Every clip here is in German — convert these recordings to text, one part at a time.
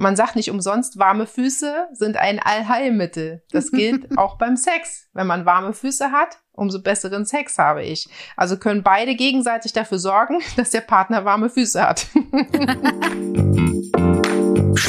man sagt nicht umsonst, warme Füße sind ein Allheilmittel. Das gilt auch beim Sex. Wenn man warme Füße hat, umso besseren Sex habe ich. Also können beide gegenseitig dafür sorgen, dass der Partner warme Füße hat.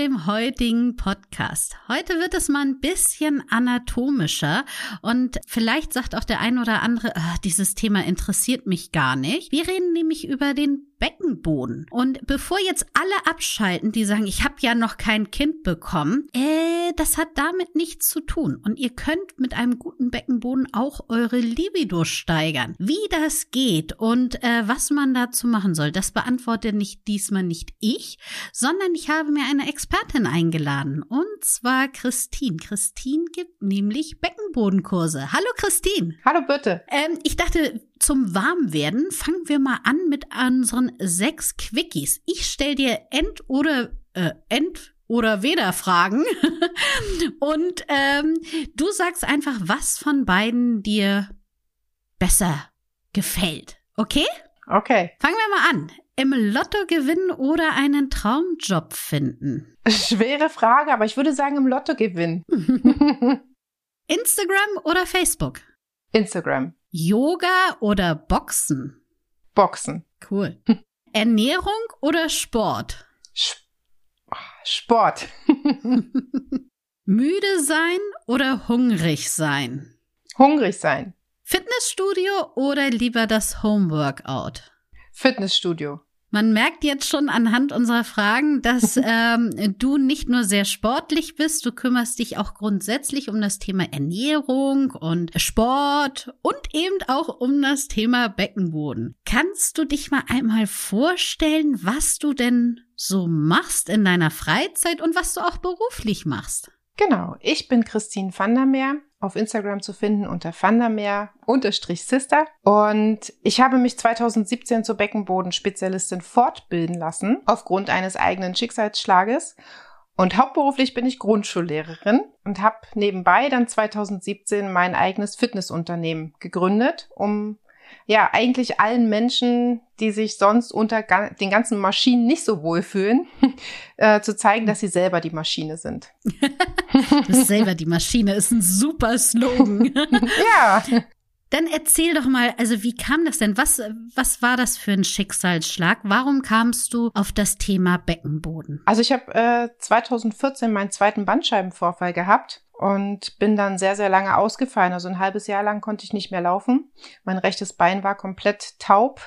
Dem heutigen Podcast. Heute wird es mal ein bisschen anatomischer und vielleicht sagt auch der ein oder andere, ah, dieses Thema interessiert mich gar nicht. Wir reden nämlich über den Beckenboden. Und bevor jetzt alle abschalten, die sagen, ich habe ja noch kein Kind bekommen, äh, das hat damit nichts zu tun. Und ihr könnt mit einem guten Beckenboden auch eure Libido steigern. Wie das geht und äh, was man dazu machen soll, das beantworte nicht diesmal nicht ich, sondern ich habe mir eine Expertin eingeladen. Und zwar Christine. Christine gibt nämlich Beckenbodenkurse. Hallo Christine. Hallo bitte. Ähm, ich dachte, zum Warmwerden fangen wir mal an mit unseren sechs Quickies. Ich stell dir End oder äh, End oder weder Fragen und ähm, du sagst einfach, was von beiden dir besser gefällt. Okay? Okay. Fangen wir mal an. Im Lotto gewinnen oder einen Traumjob finden? Schwere Frage, aber ich würde sagen im Lotto gewinnen. Instagram oder Facebook? Instagram. Yoga oder Boxen? Boxen. Cool. Ernährung oder Sport? Sport. Müde sein oder hungrig sein? Hungrig sein. Fitnessstudio oder lieber das Homeworkout? Fitnessstudio. Man merkt jetzt schon anhand unserer Fragen, dass ähm, du nicht nur sehr sportlich bist, du kümmerst dich auch grundsätzlich um das Thema Ernährung und Sport und eben auch um das Thema Beckenboden. Kannst du dich mal einmal vorstellen, was du denn so machst in deiner Freizeit und was du auch beruflich machst? Genau, ich bin Christine van der Meer, auf Instagram zu finden unter vandermeer-sister. Und ich habe mich 2017 zur Beckenbodenspezialistin fortbilden lassen, aufgrund eines eigenen Schicksalsschlages. Und hauptberuflich bin ich Grundschullehrerin und habe nebenbei dann 2017 mein eigenes Fitnessunternehmen gegründet, um ja, eigentlich allen Menschen, die sich sonst unter den ganzen Maschinen nicht so wohlfühlen, äh, zu zeigen, dass sie selber die Maschine sind. das selber die Maschine ist ein super Slogan. ja. Dann erzähl doch mal, also wie kam das denn? Was, was war das für ein Schicksalsschlag? Warum kamst du auf das Thema Beckenboden? Also ich habe äh, 2014 meinen zweiten Bandscheibenvorfall gehabt und bin dann sehr, sehr lange ausgefallen. Also ein halbes Jahr lang konnte ich nicht mehr laufen. Mein rechtes Bein war komplett taub,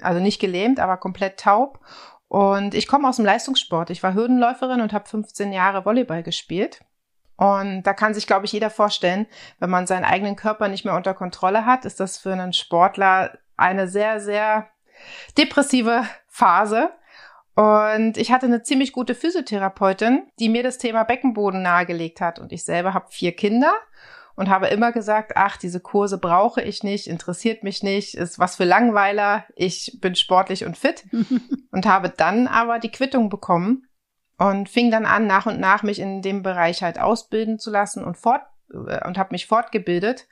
also nicht gelähmt, aber komplett taub. Und ich komme aus dem Leistungssport. Ich war Hürdenläuferin und habe 15 Jahre Volleyball gespielt. Und da kann sich, glaube ich, jeder vorstellen, wenn man seinen eigenen Körper nicht mehr unter Kontrolle hat, ist das für einen Sportler eine sehr, sehr depressive Phase. Und ich hatte eine ziemlich gute Physiotherapeutin, die mir das Thema Beckenboden nahegelegt hat. Und ich selber habe vier Kinder und habe immer gesagt, ach, diese Kurse brauche ich nicht, interessiert mich nicht, ist was für Langweiler, ich bin sportlich und fit. und habe dann aber die Quittung bekommen und fing dann an, nach und nach mich in dem Bereich halt ausbilden zu lassen und fort äh, und habe mich fortgebildet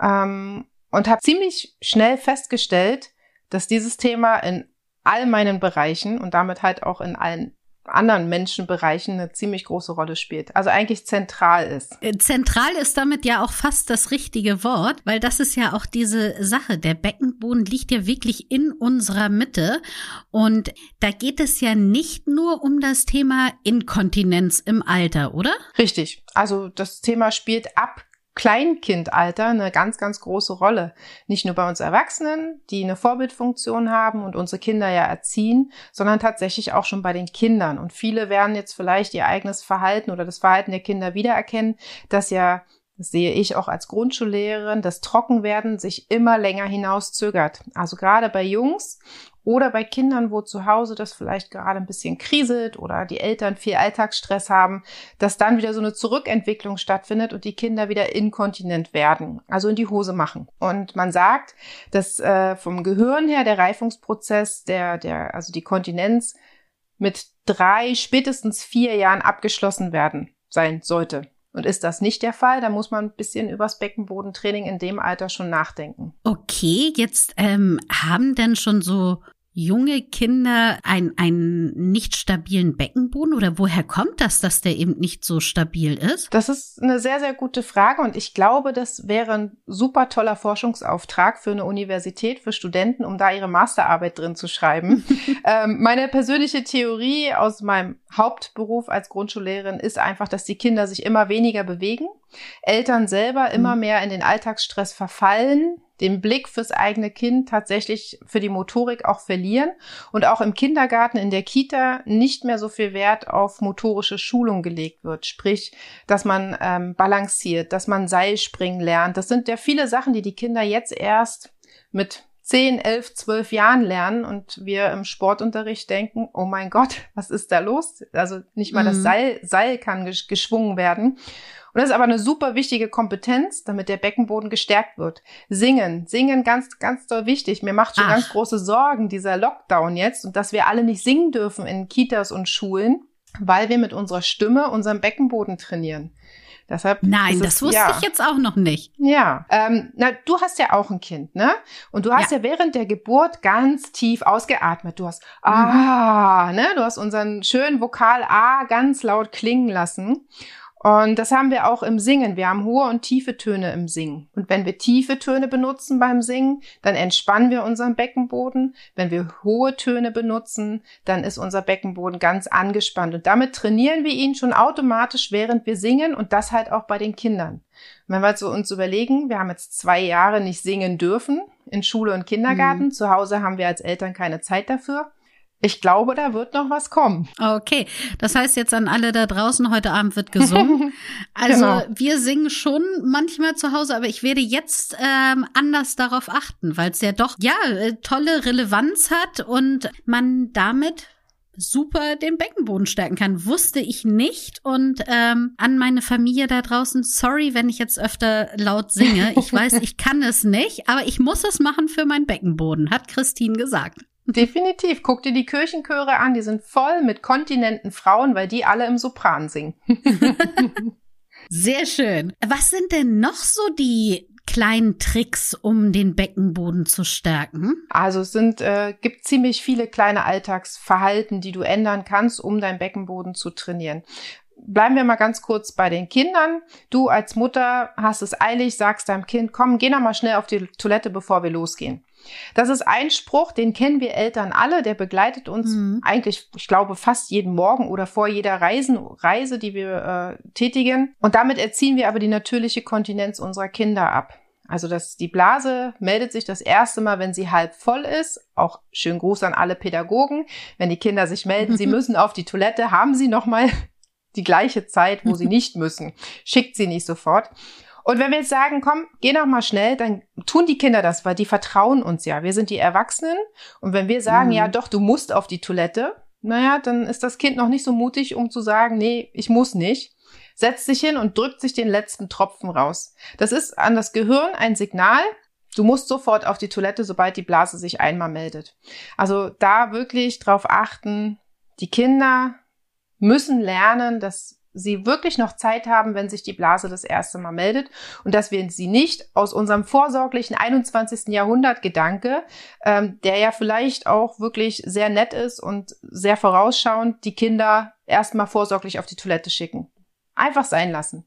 ähm, und habe ziemlich schnell festgestellt, dass dieses Thema in all meinen Bereichen und damit halt auch in allen anderen Menschenbereichen eine ziemlich große Rolle spielt. Also eigentlich zentral ist. Äh, zentral ist damit ja auch fast das richtige Wort, weil das ist ja auch diese Sache. Der Beckenboden liegt ja wirklich in unserer Mitte. Und da geht es ja nicht nur um das Thema Inkontinenz im Alter, oder? Richtig. Also das Thema spielt ab Kleinkindalter eine ganz, ganz große Rolle. Nicht nur bei uns Erwachsenen, die eine Vorbildfunktion haben und unsere Kinder ja erziehen, sondern tatsächlich auch schon bei den Kindern. Und viele werden jetzt vielleicht ihr eigenes Verhalten oder das Verhalten der Kinder wiedererkennen, dass ja das sehe ich auch als Grundschullehrerin, das Trockenwerden sich immer länger hinauszögert. Also gerade bei Jungs oder bei Kindern, wo zu Hause das vielleicht gerade ein bisschen kriselt oder die Eltern viel Alltagsstress haben, dass dann wieder so eine Zurückentwicklung stattfindet und die Kinder wieder inkontinent werden, also in die Hose machen. Und man sagt, dass äh, vom Gehirn her der Reifungsprozess, der, der, also die Kontinenz mit drei, spätestens vier Jahren abgeschlossen werden sein sollte. Und ist das nicht der Fall, dann muss man ein bisschen übers Beckenbodentraining in dem Alter schon nachdenken. Okay, jetzt ähm, haben denn schon so junge Kinder ein, einen nicht stabilen Beckenboden oder woher kommt das, dass der eben nicht so stabil ist? Das ist eine sehr, sehr gute Frage und ich glaube, das wäre ein super toller Forschungsauftrag für eine Universität, für Studenten, um da ihre Masterarbeit drin zu schreiben. ähm, meine persönliche Theorie aus meinem Hauptberuf als Grundschullehrerin ist einfach, dass die Kinder sich immer weniger bewegen, Eltern selber immer mhm. mehr in den Alltagsstress verfallen, den Blick fürs eigene Kind tatsächlich für die Motorik auch verlieren und auch im Kindergarten, in der Kita nicht mehr so viel Wert auf motorische Schulung gelegt wird. Sprich, dass man ähm, balanciert, dass man Seilspringen lernt. Das sind ja viele Sachen, die die Kinder jetzt erst mit 10, 11, 12 Jahren lernen und wir im Sportunterricht denken, oh mein Gott, was ist da los? Also nicht mal mhm. das Seil, Seil kann geschwungen werden. Und das ist aber eine super wichtige Kompetenz, damit der Beckenboden gestärkt wird. Singen, singen ganz, ganz doll wichtig. Mir macht schon Ach. ganz große Sorgen dieser Lockdown jetzt und dass wir alle nicht singen dürfen in Kitas und Schulen, weil wir mit unserer Stimme unseren Beckenboden trainieren. Deshalb Nein, das wusste ja. ich jetzt auch noch nicht. Ja, ähm, na, du hast ja auch ein Kind, ne? Und du hast ja, ja während der Geburt ganz tief ausgeatmet. Du hast mhm. ah, ne? Du hast unseren schönen Vokal A ganz laut klingen lassen. Und das haben wir auch im Singen. Wir haben hohe und tiefe Töne im Singen. Und wenn wir tiefe Töne benutzen beim Singen, dann entspannen wir unseren Beckenboden. Wenn wir hohe Töne benutzen, dann ist unser Beckenboden ganz angespannt. Und damit trainieren wir ihn schon automatisch, während wir singen und das halt auch bei den Kindern. wenn wir also uns überlegen, wir haben jetzt zwei Jahre nicht singen dürfen in Schule und Kindergarten. Mhm. Zu Hause haben wir als Eltern keine Zeit dafür. Ich glaube, da wird noch was kommen. Okay, das heißt jetzt an alle da draußen, heute Abend wird gesungen. Also genau. wir singen schon manchmal zu Hause, aber ich werde jetzt ähm, anders darauf achten, weil es ja doch ja äh, tolle Relevanz hat und man damit super den Beckenboden stärken kann. Wusste ich nicht. Und ähm, an meine Familie da draußen, sorry, wenn ich jetzt öfter laut singe. Ich weiß, ich kann es nicht, aber ich muss es machen für meinen Beckenboden, hat Christine gesagt. Definitiv. Guck dir die Kirchenchöre an, die sind voll mit kontinenten Frauen, weil die alle im Sopran singen. Sehr schön. Was sind denn noch so die kleinen Tricks, um den Beckenboden zu stärken? Also es sind, äh, gibt ziemlich viele kleine Alltagsverhalten, die du ändern kannst, um deinen Beckenboden zu trainieren. Bleiben wir mal ganz kurz bei den Kindern. Du als Mutter hast es eilig, sagst deinem Kind, komm, geh noch mal schnell auf die Toilette, bevor wir losgehen. Das ist ein Spruch, den kennen wir Eltern alle, der begleitet uns mhm. eigentlich, ich glaube, fast jeden Morgen oder vor jeder Reisen, Reise, die wir äh, tätigen. Und damit erziehen wir aber die natürliche Kontinenz unserer Kinder ab. Also das, die Blase meldet sich das erste Mal, wenn sie halb voll ist. Auch schönen Gruß an alle Pädagogen. Wenn die Kinder sich melden, sie müssen auf die Toilette, haben sie nochmal die gleiche Zeit, wo sie nicht müssen. Schickt sie nicht sofort. Und wenn wir jetzt sagen, komm, geh noch mal schnell, dann tun die Kinder das, weil die vertrauen uns ja. Wir sind die Erwachsenen. Und wenn wir sagen, mhm. ja doch, du musst auf die Toilette, naja, dann ist das Kind noch nicht so mutig, um zu sagen, nee, ich muss nicht. Setzt sich hin und drückt sich den letzten Tropfen raus. Das ist an das Gehirn ein Signal, Du musst sofort auf die Toilette, sobald die Blase sich einmal meldet. Also da wirklich drauf achten. Die Kinder müssen lernen, dass sie wirklich noch Zeit haben, wenn sich die Blase das erste Mal meldet und dass wir sie nicht aus unserem vorsorglichen 21. Jahrhundert Gedanke, ähm, der ja vielleicht auch wirklich sehr nett ist und sehr vorausschauend, die Kinder erstmal vorsorglich auf die Toilette schicken. Einfach sein lassen.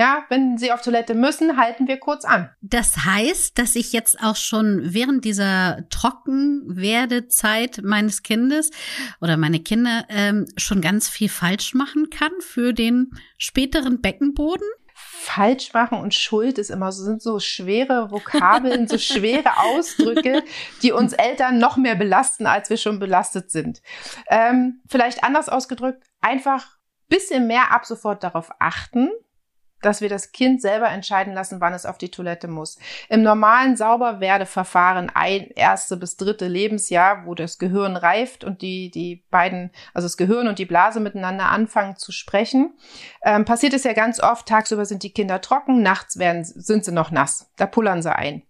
Ja, wenn sie auf Toilette müssen, halten wir kurz an. Das heißt, dass ich jetzt auch schon während dieser Trockenwerdezeit meines Kindes oder meine Kinder ähm, schon ganz viel falsch machen kann für den späteren Beckenboden? falsch machen und Schuld ist immer so, sind so schwere Vokabeln, so schwere Ausdrücke, die uns Eltern noch mehr belasten, als wir schon belastet sind. Ähm, vielleicht anders ausgedrückt, einfach bisschen mehr ab sofort darauf achten, dass wir das Kind selber entscheiden lassen, wann es auf die Toilette muss. Im normalen Sauberwerdeverfahren, ein erste bis dritte Lebensjahr, wo das Gehirn reift und die, die beiden, also das Gehirn und die Blase miteinander anfangen zu sprechen, ähm, passiert es ja ganz oft, tagsüber sind die Kinder trocken, nachts werden, sind sie noch nass. Da pullern sie ein.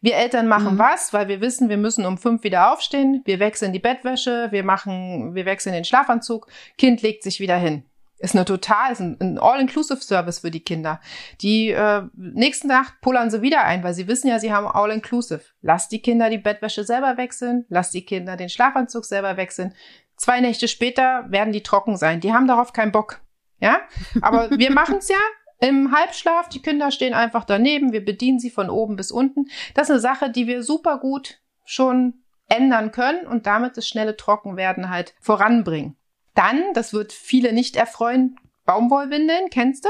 Wir Eltern machen mhm. was, weil wir wissen, wir müssen um fünf wieder aufstehen, wir wechseln die Bettwäsche, wir machen, wir wechseln den Schlafanzug, Kind legt sich wieder hin. Ist eine total, ist ein, All-Inclusive-Service für die Kinder. Die äh, nächsten Nacht pullern sie wieder ein, weil sie wissen ja, sie haben All-Inclusive. Lass die Kinder die Bettwäsche selber wechseln, lass die Kinder den Schlafanzug selber wechseln. Zwei Nächte später werden die trocken sein. Die haben darauf keinen Bock. Ja, aber wir machen es ja im Halbschlaf. Die Kinder stehen einfach daneben. Wir bedienen sie von oben bis unten. Das ist eine Sache, die wir super gut schon ändern können und damit das schnelle Trockenwerden halt voranbringen. Dann, das wird viele nicht erfreuen, Baumwollwindeln, kennst du?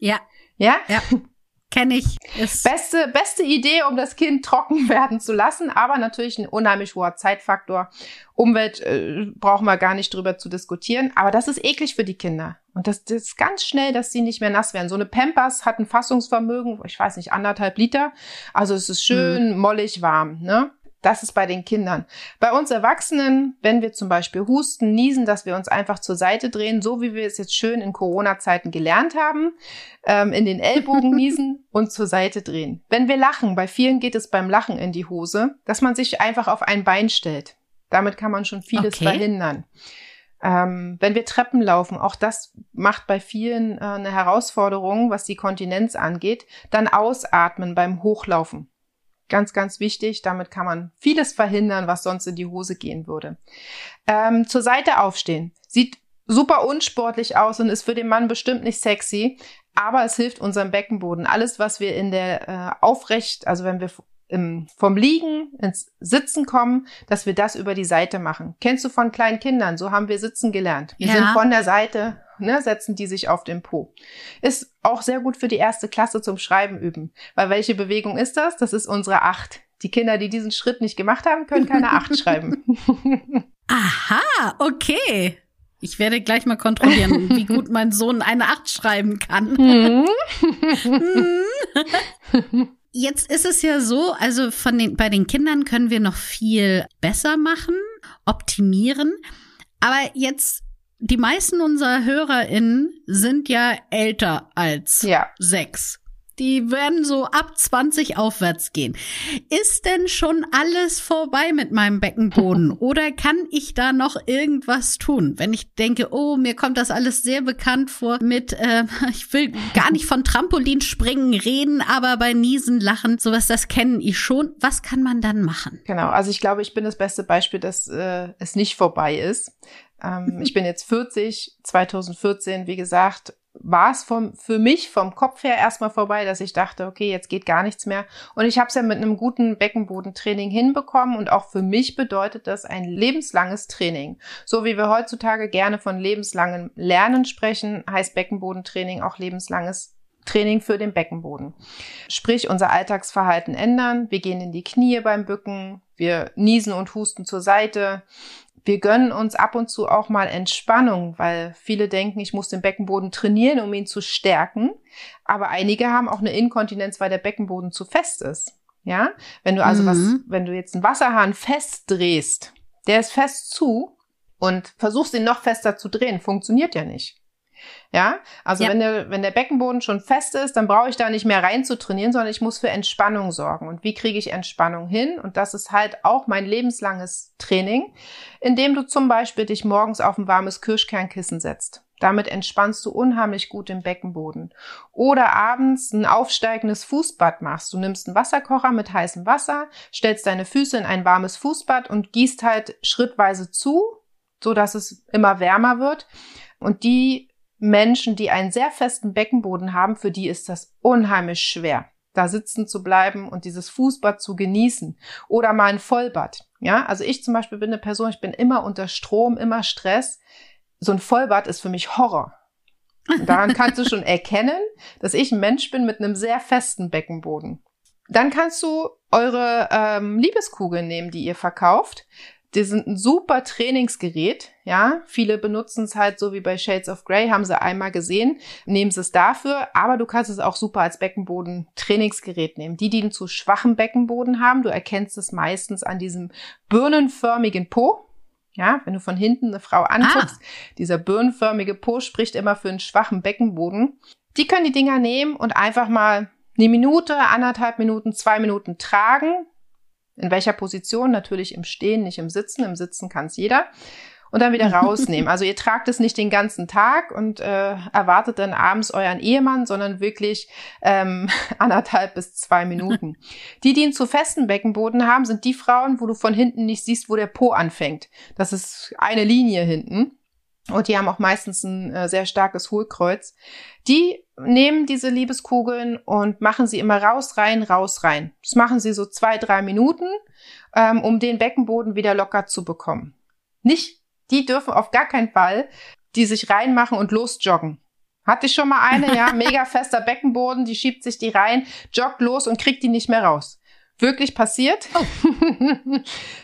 Ja. Ja? Ja. Kenne ich. Ist beste, beste Idee, um das Kind trocken werden zu lassen, aber natürlich ein unheimlich hoher Zeitfaktor. Umwelt äh, brauchen wir gar nicht drüber zu diskutieren, aber das ist eklig für die Kinder. Und das, das ist ganz schnell, dass sie nicht mehr nass werden. So eine Pampers hat ein Fassungsvermögen, ich weiß nicht, anderthalb Liter. Also es ist schön mhm. mollig warm. Ne? Das ist bei den Kindern. Bei uns Erwachsenen, wenn wir zum Beispiel husten, niesen, dass wir uns einfach zur Seite drehen, so wie wir es jetzt schön in Corona-Zeiten gelernt haben, ähm, in den Ellbogen niesen und zur Seite drehen. Wenn wir lachen, bei vielen geht es beim Lachen in die Hose, dass man sich einfach auf ein Bein stellt. Damit kann man schon vieles okay. verhindern. Ähm, wenn wir Treppen laufen, auch das macht bei vielen äh, eine Herausforderung, was die Kontinenz angeht, dann ausatmen beim Hochlaufen. Ganz, ganz wichtig. Damit kann man vieles verhindern, was sonst in die Hose gehen würde. Ähm, zur Seite aufstehen. Sieht super unsportlich aus und ist für den Mann bestimmt nicht sexy, aber es hilft unserem Beckenboden. Alles, was wir in der äh, Aufrecht, also wenn wir im, vom Liegen ins Sitzen kommen, dass wir das über die Seite machen. Kennst du von kleinen Kindern? So haben wir sitzen gelernt. Wir ja. sind von der Seite ne, setzen die sich auf den Po. Ist auch sehr gut für die erste Klasse zum Schreiben üben. Weil welche Bewegung ist das? Das ist unsere Acht. Die Kinder, die diesen Schritt nicht gemacht haben, können keine Acht schreiben. Aha, okay. Ich werde gleich mal kontrollieren, wie gut mein Sohn eine Acht schreiben kann. Mhm. Jetzt ist es ja so, also von den, bei den Kindern können wir noch viel besser machen, optimieren. Aber jetzt die meisten unserer HörerInnen sind ja älter als ja. sechs. Die werden so ab 20 aufwärts gehen. Ist denn schon alles vorbei mit meinem Beckenboden? Oder kann ich da noch irgendwas tun? Wenn ich denke, oh, mir kommt das alles sehr bekannt vor mit, äh, ich will gar nicht von Trampolinspringen reden, aber bei Niesen, Lachen, sowas, das kennen ich schon. Was kann man dann machen? Genau, also ich glaube, ich bin das beste Beispiel, dass äh, es nicht vorbei ist. Ähm, ich bin jetzt 40, 2014, wie gesagt, war es vom, für mich vom Kopf her erstmal vorbei, dass ich dachte, okay, jetzt geht gar nichts mehr. Und ich habe es ja mit einem guten Beckenbodentraining hinbekommen und auch für mich bedeutet das ein lebenslanges Training. So wie wir heutzutage gerne von lebenslangem Lernen sprechen, heißt Beckenbodentraining auch lebenslanges Training für den Beckenboden. Sprich, unser Alltagsverhalten ändern. Wir gehen in die Knie beim Bücken. Wir niesen und husten zur Seite wir gönnen uns ab und zu auch mal Entspannung, weil viele denken, ich muss den Beckenboden trainieren, um ihn zu stärken. Aber einige haben auch eine Inkontinenz, weil der Beckenboden zu fest ist. Ja, wenn du also mhm. was, wenn du jetzt einen Wasserhahn festdrehst, der ist fest zu und versuchst ihn noch fester zu drehen, funktioniert ja nicht. Ja, also ja. wenn der, wenn der Beckenboden schon fest ist, dann brauche ich da nicht mehr rein zu trainieren, sondern ich muss für Entspannung sorgen. Und wie kriege ich Entspannung hin? Und das ist halt auch mein lebenslanges Training, indem du zum Beispiel dich morgens auf ein warmes Kirschkernkissen setzt. Damit entspannst du unheimlich gut den Beckenboden. Oder abends ein aufsteigendes Fußbad machst. Du nimmst einen Wasserkocher mit heißem Wasser, stellst deine Füße in ein warmes Fußbad und gießt halt schrittweise zu, so dass es immer wärmer wird. Und die Menschen, die einen sehr festen Beckenboden haben, für die ist das unheimlich schwer, da sitzen zu bleiben und dieses Fußbad zu genießen oder mal ein Vollbad. Ja, also ich zum Beispiel bin eine Person, ich bin immer unter Strom, immer Stress. So ein Vollbad ist für mich Horror. Und daran kannst du schon erkennen, dass ich ein Mensch bin mit einem sehr festen Beckenboden. Dann kannst du eure ähm, Liebeskugel nehmen, die ihr verkauft. Die sind ein super Trainingsgerät, ja. Viele benutzen es halt so wie bei Shades of Grey, haben sie einmal gesehen, nehmen sie es dafür, aber du kannst es auch super als Beckenboden-Trainingsgerät nehmen. Die, die zu schwachen Beckenboden haben, du erkennst es meistens an diesem birnenförmigen Po. Ja, wenn du von hinten eine Frau anguckst, ah. dieser birnenförmige Po spricht immer für einen schwachen Beckenboden. Die können die Dinger nehmen und einfach mal eine Minute, anderthalb Minuten, zwei Minuten tragen. In welcher Position? Natürlich im Stehen, nicht im Sitzen. Im Sitzen kann es jeder. Und dann wieder rausnehmen. Also ihr tragt es nicht den ganzen Tag und äh, erwartet dann abends euren Ehemann, sondern wirklich ähm, anderthalb bis zwei Minuten. Die, die einen zu festen Beckenboden haben, sind die Frauen, wo du von hinten nicht siehst, wo der Po anfängt. Das ist eine Linie hinten. Und die haben auch meistens ein äh, sehr starkes Hohlkreuz. Die nehmen diese Liebeskugeln und machen sie immer raus, rein, raus, rein. Das machen sie so zwei, drei Minuten, ähm, um den Beckenboden wieder locker zu bekommen. Nicht, die dürfen auf gar keinen Fall die sich reinmachen und losjoggen. Hatte ich schon mal eine, ja, mega fester Beckenboden, die schiebt sich die rein, joggt los und kriegt die nicht mehr raus wirklich passiert. Oh.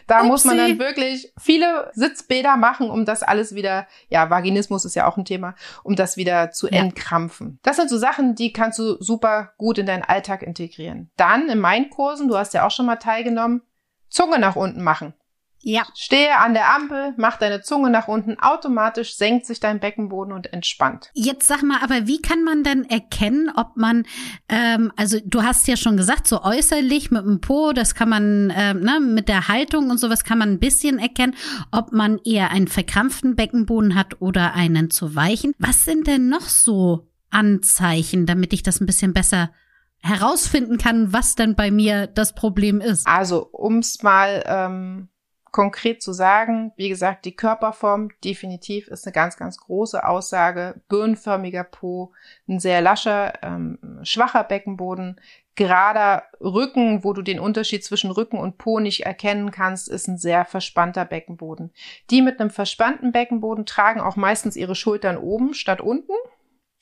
da Upsi. muss man dann wirklich viele Sitzbäder machen, um das alles wieder, ja, Vaginismus ist ja auch ein Thema, um das wieder zu ja. entkrampfen. Das sind so Sachen, die kannst du super gut in deinen Alltag integrieren. Dann in meinen Kursen, du hast ja auch schon mal teilgenommen, Zunge nach unten machen. Ja. Stehe an der Ampel, mach deine Zunge nach unten, automatisch senkt sich dein Beckenboden und entspannt. Jetzt sag mal, aber wie kann man denn erkennen, ob man, ähm, also du hast ja schon gesagt, so äußerlich mit dem Po, das kann man, ähm, ne, mit der Haltung und sowas kann man ein bisschen erkennen, ob man eher einen verkrampften Beckenboden hat oder einen zu weichen. Was sind denn noch so Anzeichen, damit ich das ein bisschen besser herausfinden kann, was denn bei mir das Problem ist? Also, ums mal ähm konkret zu sagen, wie gesagt, die Körperform definitiv ist eine ganz, ganz große Aussage. Birnenförmiger Po, ein sehr lascher, ähm, schwacher Beckenboden, gerader Rücken, wo du den Unterschied zwischen Rücken und Po nicht erkennen kannst, ist ein sehr verspannter Beckenboden. Die mit einem verspannten Beckenboden tragen auch meistens ihre Schultern oben statt unten.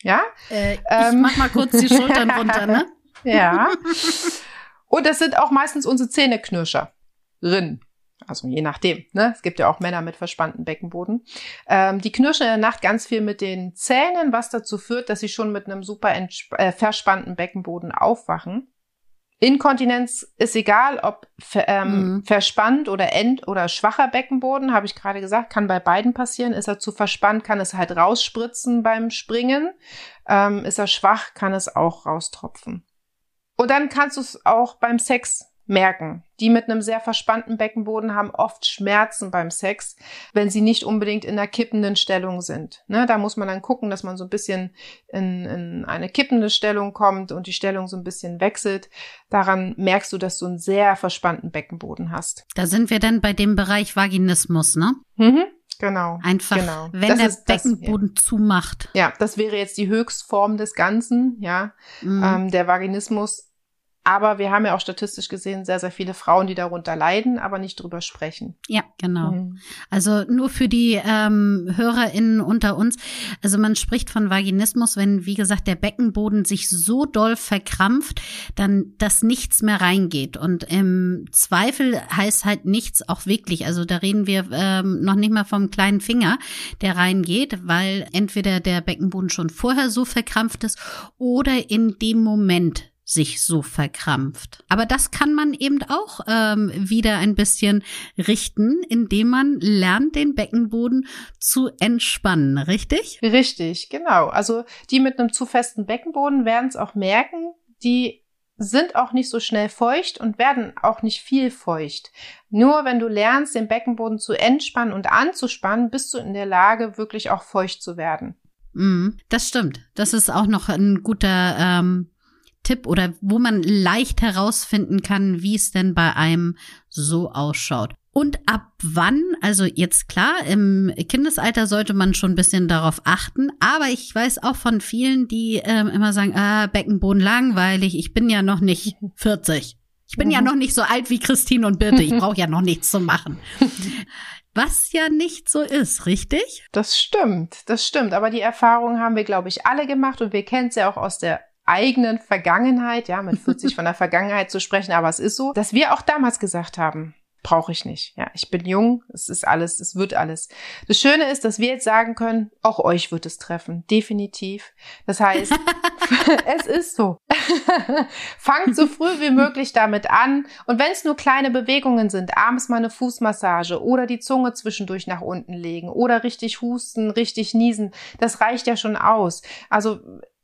Ja. Äh, ich ähm. mach mal kurz die Schultern runter, ne? ja. Und das sind auch meistens unsere Zähneknirscher. Also je nachdem. Ne? Es gibt ja auch Männer mit verspanntem Beckenboden. Ähm, die knirschen in der Nacht ganz viel mit den Zähnen, was dazu führt, dass sie schon mit einem super äh, verspannten Beckenboden aufwachen. Inkontinenz ist egal, ob ähm, mhm. verspannt oder end- oder schwacher Beckenboden, habe ich gerade gesagt, kann bei beiden passieren. Ist er zu verspannt, kann es halt rausspritzen beim Springen. Ähm, ist er schwach, kann es auch raustropfen. Und dann kannst du es auch beim Sex merken. Die mit einem sehr verspannten Beckenboden haben oft Schmerzen beim Sex, wenn sie nicht unbedingt in einer kippenden Stellung sind. Ne, da muss man dann gucken, dass man so ein bisschen in, in eine kippende Stellung kommt und die Stellung so ein bisschen wechselt. Daran merkst du, dass du einen sehr verspannten Beckenboden hast. Da sind wir dann bei dem Bereich Vaginismus, ne? Mhm. Genau. Einfach, genau. wenn das der Beckenboden das, ja. zumacht. Ja, das wäre jetzt die Höchstform des Ganzen, ja. Mhm. Ähm, der Vaginismus aber wir haben ja auch statistisch gesehen sehr, sehr viele Frauen, die darunter leiden, aber nicht drüber sprechen. Ja, genau. Mhm. Also nur für die ähm, HörerInnen unter uns. Also man spricht von Vaginismus, wenn, wie gesagt, der Beckenboden sich so doll verkrampft, dann, dass nichts mehr reingeht. Und im Zweifel heißt halt nichts auch wirklich. Also da reden wir ähm, noch nicht mal vom kleinen Finger, der reingeht, weil entweder der Beckenboden schon vorher so verkrampft ist oder in dem Moment sich so verkrampft. Aber das kann man eben auch ähm, wieder ein bisschen richten, indem man lernt, den Beckenboden zu entspannen, richtig? Richtig, genau. Also die mit einem zu festen Beckenboden werden es auch merken, die sind auch nicht so schnell feucht und werden auch nicht viel feucht. Nur wenn du lernst, den Beckenboden zu entspannen und anzuspannen, bist du in der Lage, wirklich auch feucht zu werden. Mm, das stimmt. Das ist auch noch ein guter ähm, Tipp oder wo man leicht herausfinden kann, wie es denn bei einem so ausschaut. Und ab wann, also jetzt klar, im Kindesalter sollte man schon ein bisschen darauf achten, aber ich weiß auch von vielen, die ähm, immer sagen, ah, Beckenboden langweilig, ich bin ja noch nicht 40. Ich bin mhm. ja noch nicht so alt wie Christine und Birte, ich brauche ja noch nichts zu machen. Was ja nicht so ist, richtig? Das stimmt, das stimmt. Aber die Erfahrung haben wir, glaube ich, alle gemacht und wir kennen es ja auch aus der eigenen Vergangenheit, ja, mit 40 von der Vergangenheit zu sprechen, aber es ist so, dass wir auch damals gesagt haben, brauche ich nicht. Ja, ich bin jung, es ist alles, es wird alles. Das Schöne ist, dass wir jetzt sagen können, auch euch wird es treffen, definitiv. Das heißt, es ist so. Fangt so früh wie möglich damit an und wenn es nur kleine Bewegungen sind, abends mal eine Fußmassage oder die Zunge zwischendurch nach unten legen oder richtig husten, richtig niesen, das reicht ja schon aus. Also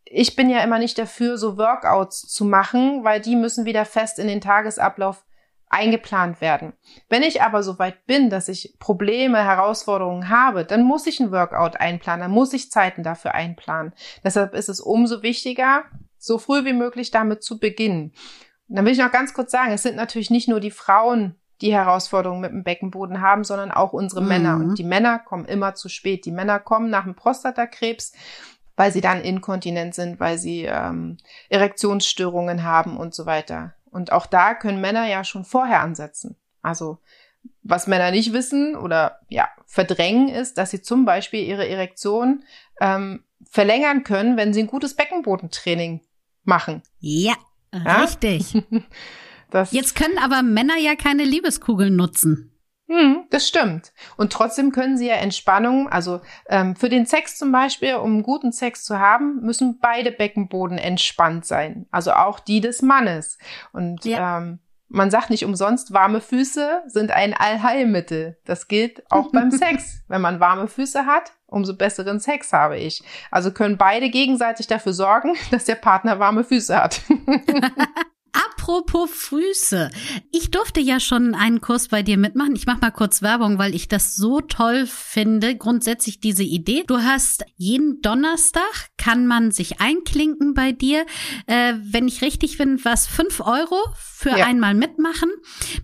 ich bin ja immer nicht dafür, so Workouts zu machen, weil die müssen wieder fest in den Tagesablauf eingeplant werden. Wenn ich aber so weit bin, dass ich Probleme, Herausforderungen habe, dann muss ich ein Workout einplanen, dann muss ich Zeiten dafür einplanen. Deshalb ist es umso wichtiger, so früh wie möglich damit zu beginnen. Und dann will ich noch ganz kurz sagen, es sind natürlich nicht nur die Frauen, die Herausforderungen mit dem Beckenboden haben, sondern auch unsere mhm. Männer. Und die Männer kommen immer zu spät. Die Männer kommen nach dem Prostatakrebs, weil sie dann inkontinent sind, weil sie ähm, Erektionsstörungen haben und so weiter. Und auch da können Männer ja schon vorher ansetzen. Also was Männer nicht wissen oder ja verdrängen ist, dass sie zum Beispiel ihre Erektion ähm, verlängern können, wenn sie ein gutes Beckenbodentraining machen. Ja, ja? richtig. das Jetzt können aber Männer ja keine Liebeskugeln nutzen. Hm, das stimmt. Und trotzdem können sie ja Entspannung, also ähm, für den Sex zum Beispiel, um guten Sex zu haben, müssen beide Beckenboden entspannt sein. Also auch die des Mannes. Und ja. ähm, man sagt nicht umsonst, warme Füße sind ein Allheilmittel. Das gilt auch beim Sex. Wenn man warme Füße hat, umso besseren Sex habe ich. Also können beide gegenseitig dafür sorgen, dass der Partner warme Füße hat. Apropos Füße. Ich durfte ja schon einen Kurs bei dir mitmachen. Ich mache mal kurz Werbung, weil ich das so toll finde. Grundsätzlich diese Idee. Du hast jeden Donnerstag kann man sich einklinken bei dir. Äh, wenn ich richtig bin, was fünf Euro für ja. einmal mitmachen.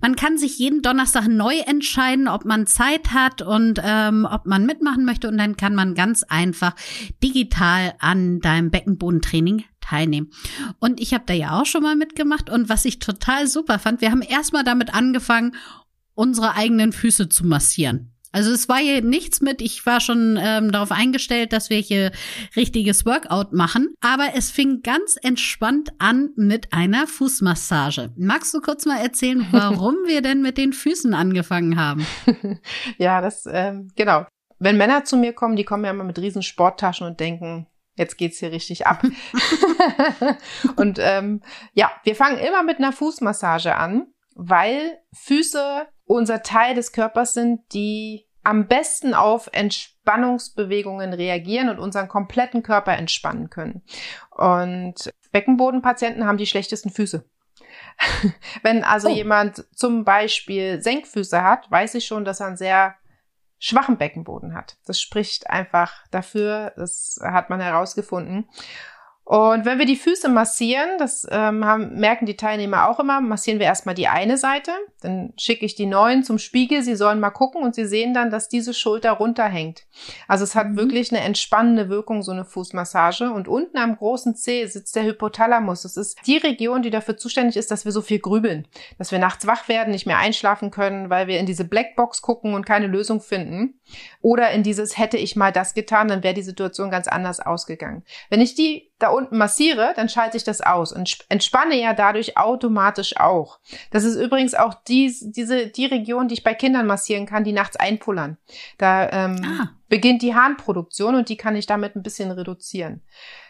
Man kann sich jeden Donnerstag neu entscheiden, ob man Zeit hat und ähm, ob man mitmachen möchte. Und dann kann man ganz einfach digital an deinem Beckenbodentraining teilnehmen. Und ich habe da ja auch schon mal mitgemacht und was ich total super fand, wir haben erstmal damit angefangen, unsere eigenen Füße zu massieren. Also es war hier nichts mit, ich war schon ähm, darauf eingestellt, dass wir hier richtiges Workout machen, aber es fing ganz entspannt an mit einer Fußmassage. Magst du kurz mal erzählen, warum wir denn mit den Füßen angefangen haben? ja, das, ähm, genau. Wenn Männer zu mir kommen, die kommen ja immer mit riesen Sporttaschen und denken, Jetzt geht's hier richtig ab. und ähm, ja, wir fangen immer mit einer Fußmassage an, weil Füße unser Teil des Körpers sind, die am besten auf Entspannungsbewegungen reagieren und unseren kompletten Körper entspannen können. Und Beckenbodenpatienten haben die schlechtesten Füße. Wenn also oh. jemand zum Beispiel Senkfüße hat, weiß ich schon, dass er ein sehr schwachen Beckenboden hat. Das spricht einfach dafür, das hat man herausgefunden. Und wenn wir die Füße massieren, das ähm, haben, merken die Teilnehmer auch immer, massieren wir erstmal die eine Seite, dann schicke ich die neuen zum Spiegel, sie sollen mal gucken und sie sehen dann, dass diese Schulter runterhängt. Also es hat mhm. wirklich eine entspannende Wirkung, so eine Fußmassage. Und unten am großen Zeh sitzt der Hypothalamus. Das ist die Region, die dafür zuständig ist, dass wir so viel grübeln, dass wir nachts wach werden, nicht mehr einschlafen können, weil wir in diese Blackbox gucken und keine Lösung finden. Oder in dieses hätte ich mal das getan, dann wäre die Situation ganz anders ausgegangen. Wenn ich die da unten massiere, dann schalte ich das aus und entspanne ja dadurch automatisch auch. Das ist übrigens auch die, diese, die Region, die ich bei Kindern massieren kann, die nachts einpullern. Da ähm, ah. beginnt die Harnproduktion und die kann ich damit ein bisschen reduzieren.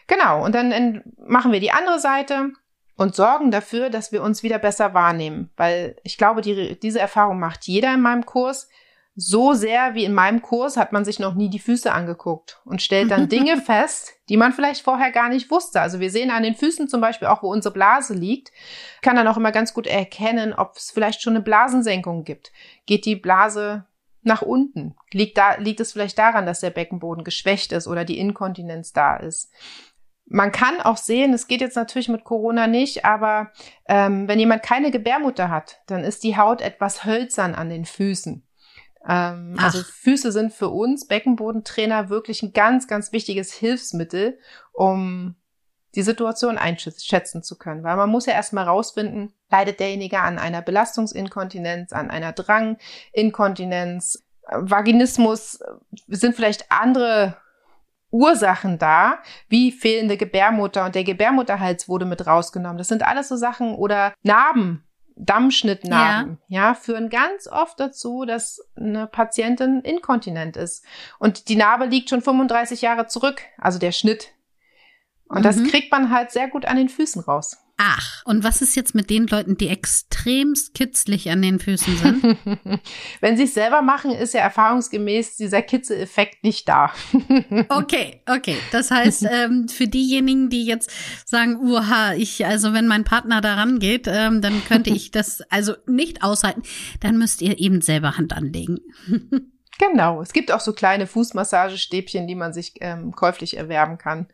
Genau, und dann machen wir die andere Seite und sorgen dafür, dass wir uns wieder besser wahrnehmen. Weil ich glaube, die, diese Erfahrung macht jeder in meinem Kurs so sehr wie in meinem Kurs hat man sich noch nie die Füße angeguckt und stellt dann Dinge fest, die man vielleicht vorher gar nicht wusste. Also wir sehen an den Füßen zum Beispiel auch, wo unsere Blase liegt, kann dann auch immer ganz gut erkennen, ob es vielleicht schon eine Blasensenkung gibt. Geht die Blase nach unten? Liegt, da, liegt es vielleicht daran, dass der Beckenboden geschwächt ist oder die Inkontinenz da ist? Man kann auch sehen, es geht jetzt natürlich mit Corona nicht, aber ähm, wenn jemand keine Gebärmutter hat, dann ist die Haut etwas hölzern an den Füßen. Ähm, also Füße sind für uns Beckenbodentrainer wirklich ein ganz, ganz wichtiges Hilfsmittel, um die Situation einschätzen zu können. Weil man muss ja erstmal rausfinden, leidet derjenige an einer Belastungsinkontinenz, an einer Dranginkontinenz, Vaginismus, sind vielleicht andere Ursachen da, wie fehlende Gebärmutter. Und der Gebärmutterhals wurde mit rausgenommen. Das sind alles so Sachen. Oder Narben Dammschnittnarben, ja. ja, führen ganz oft dazu, dass eine Patientin inkontinent ist. Und die Narbe liegt schon 35 Jahre zurück, also der Schnitt. Und mhm. das kriegt man halt sehr gut an den Füßen raus. Ach, und was ist jetzt mit den Leuten, die extremst kitzlig an den Füßen sind? Wenn sie es selber machen, ist ja erfahrungsgemäß dieser Kitzeleffekt nicht da. okay, okay. Das heißt, ähm, für diejenigen, die jetzt sagen, uha, ich, also wenn mein Partner da rangeht, ähm, dann könnte ich das also nicht aushalten, dann müsst ihr eben selber Hand anlegen. genau. Es gibt auch so kleine Fußmassagestäbchen, die man sich ähm, käuflich erwerben kann.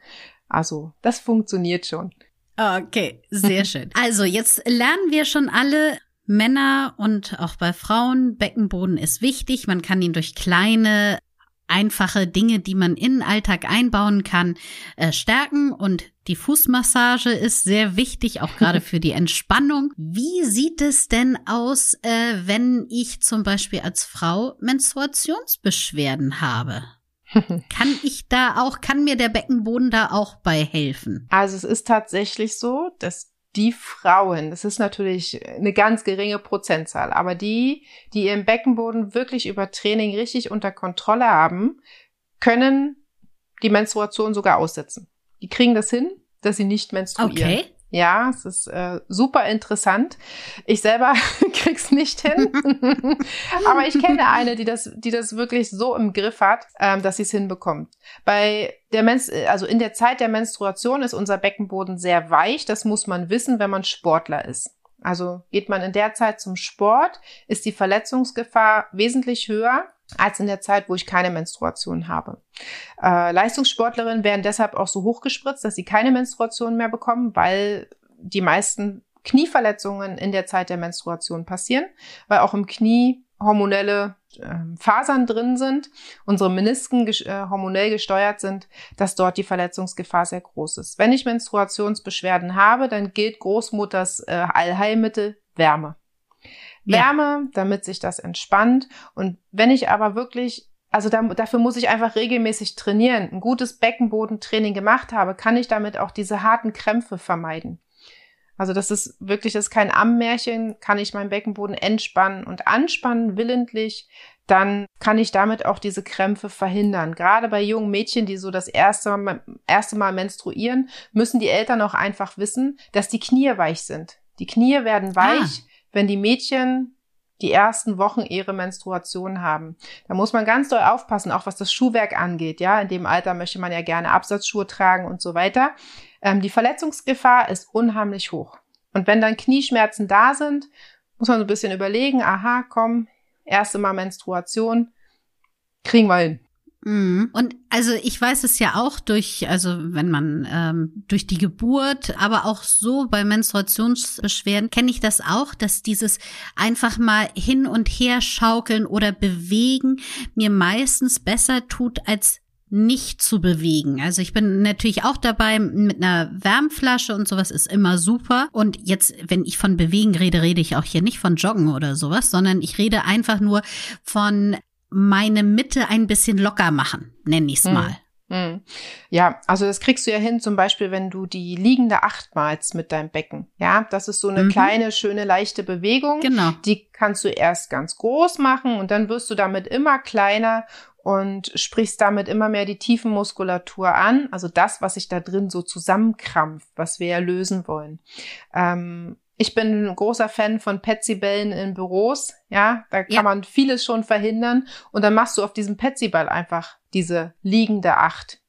Also, das funktioniert schon. Okay, sehr schön. Also jetzt lernen wir schon alle, Männer und auch bei Frauen, Beckenboden ist wichtig. Man kann ihn durch kleine, einfache Dinge, die man in den Alltag einbauen kann, äh, stärken. Und die Fußmassage ist sehr wichtig, auch gerade für die Entspannung. Wie sieht es denn aus, äh, wenn ich zum Beispiel als Frau Menstruationsbeschwerden habe? kann ich da auch, kann mir der Beckenboden da auch bei helfen? Also es ist tatsächlich so, dass die Frauen, das ist natürlich eine ganz geringe Prozentzahl, aber die, die ihren Beckenboden wirklich über Training richtig unter Kontrolle haben, können die Menstruation sogar aussetzen. Die kriegen das hin, dass sie nicht menstruieren. Okay. Ja, es ist äh, super interessant. Ich selber krieg's nicht hin, aber ich kenne eine, die das, die das wirklich so im Griff hat, ähm, dass sie es hinbekommt. Bei der Menst also in der Zeit der Menstruation ist unser Beckenboden sehr weich. Das muss man wissen, wenn man Sportler ist. Also geht man in der Zeit zum Sport, ist die Verletzungsgefahr wesentlich höher als in der Zeit, wo ich keine Menstruation habe. Äh, Leistungssportlerinnen werden deshalb auch so hochgespritzt, dass sie keine Menstruation mehr bekommen, weil die meisten Knieverletzungen in der Zeit der Menstruation passieren, weil auch im Knie hormonelle äh, Fasern drin sind, unsere Menisken äh, hormonell gesteuert sind, dass dort die Verletzungsgefahr sehr groß ist. Wenn ich Menstruationsbeschwerden habe, dann gilt Großmutters äh, Allheilmittel Wärme. Wärme, ja. damit sich das entspannt. Und wenn ich aber wirklich, also da, dafür muss ich einfach regelmäßig trainieren, ein gutes Beckenbodentraining gemacht habe, kann ich damit auch diese harten Krämpfe vermeiden. Also das ist wirklich, das ist kein Ammärchen, kann ich meinen Beckenboden entspannen und anspannen willentlich, dann kann ich damit auch diese Krämpfe verhindern. Gerade bei jungen Mädchen, die so das erste Mal, erste Mal menstruieren, müssen die Eltern auch einfach wissen, dass die Knie weich sind. Die Knie werden weich, ah wenn die Mädchen die ersten Wochen ihre Menstruation haben. Da muss man ganz doll aufpassen, auch was das Schuhwerk angeht. Ja, in dem Alter möchte man ja gerne Absatzschuhe tragen und so weiter. Ähm, die Verletzungsgefahr ist unheimlich hoch. Und wenn dann Knieschmerzen da sind, muss man so ein bisschen überlegen, aha, komm, erste Mal Menstruation, kriegen wir hin. Mhm. Und also ich weiß es ja auch durch, also wenn man ähm, durch die Geburt, aber auch so bei Menstruationsbeschwerden kenne ich das auch, dass dieses einfach mal hin und her schaukeln oder bewegen mir meistens besser tut als nicht zu bewegen. Also ich bin natürlich auch dabei mit einer Wärmflasche und sowas ist immer super. Und jetzt, wenn ich von bewegen rede, rede ich auch hier nicht von Joggen oder sowas, sondern ich rede einfach nur von meine Mitte ein bisschen locker machen, nenne ich es hm. mal. Hm. Ja, also das kriegst du ja hin, zum Beispiel, wenn du die liegende Acht malst mit deinem Becken. Ja, das ist so eine mhm. kleine, schöne, leichte Bewegung. Genau. Die kannst du erst ganz groß machen und dann wirst du damit immer kleiner und sprichst damit immer mehr die Tiefenmuskulatur an. Also das, was sich da drin so zusammenkrampft, was wir ja lösen wollen. Ähm, ich bin ein großer Fan von Petsybällen in Büros. Ja, da kann ja. man vieles schon verhindern. Und dann machst du auf diesem Petsyball einfach diese liegende Acht.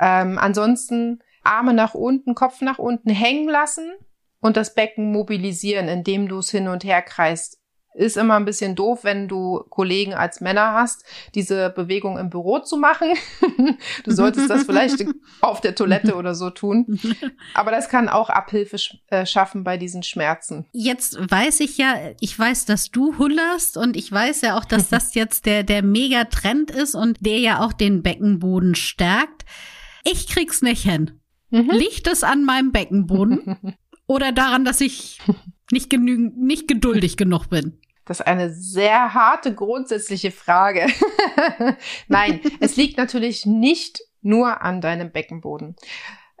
Ähm, ansonsten Arme nach unten, Kopf nach unten hängen lassen und das Becken mobilisieren, indem du es hin und her kreist ist immer ein bisschen doof, wenn du Kollegen als Männer hast, diese Bewegung im Büro zu machen. du solltest das vielleicht auf der Toilette oder so tun. Aber das kann auch Abhilfe äh, schaffen bei diesen Schmerzen. Jetzt weiß ich ja, ich weiß, dass du hullerst und ich weiß ja auch, dass das jetzt der, der Megatrend ist und der ja auch den Beckenboden stärkt. Ich krieg's nicht hin. Mhm. Liegt es an meinem Beckenboden oder daran, dass ich nicht genügend, nicht geduldig genug bin? Das ist eine sehr harte grundsätzliche Frage. Nein, es liegt natürlich nicht nur an deinem Beckenboden.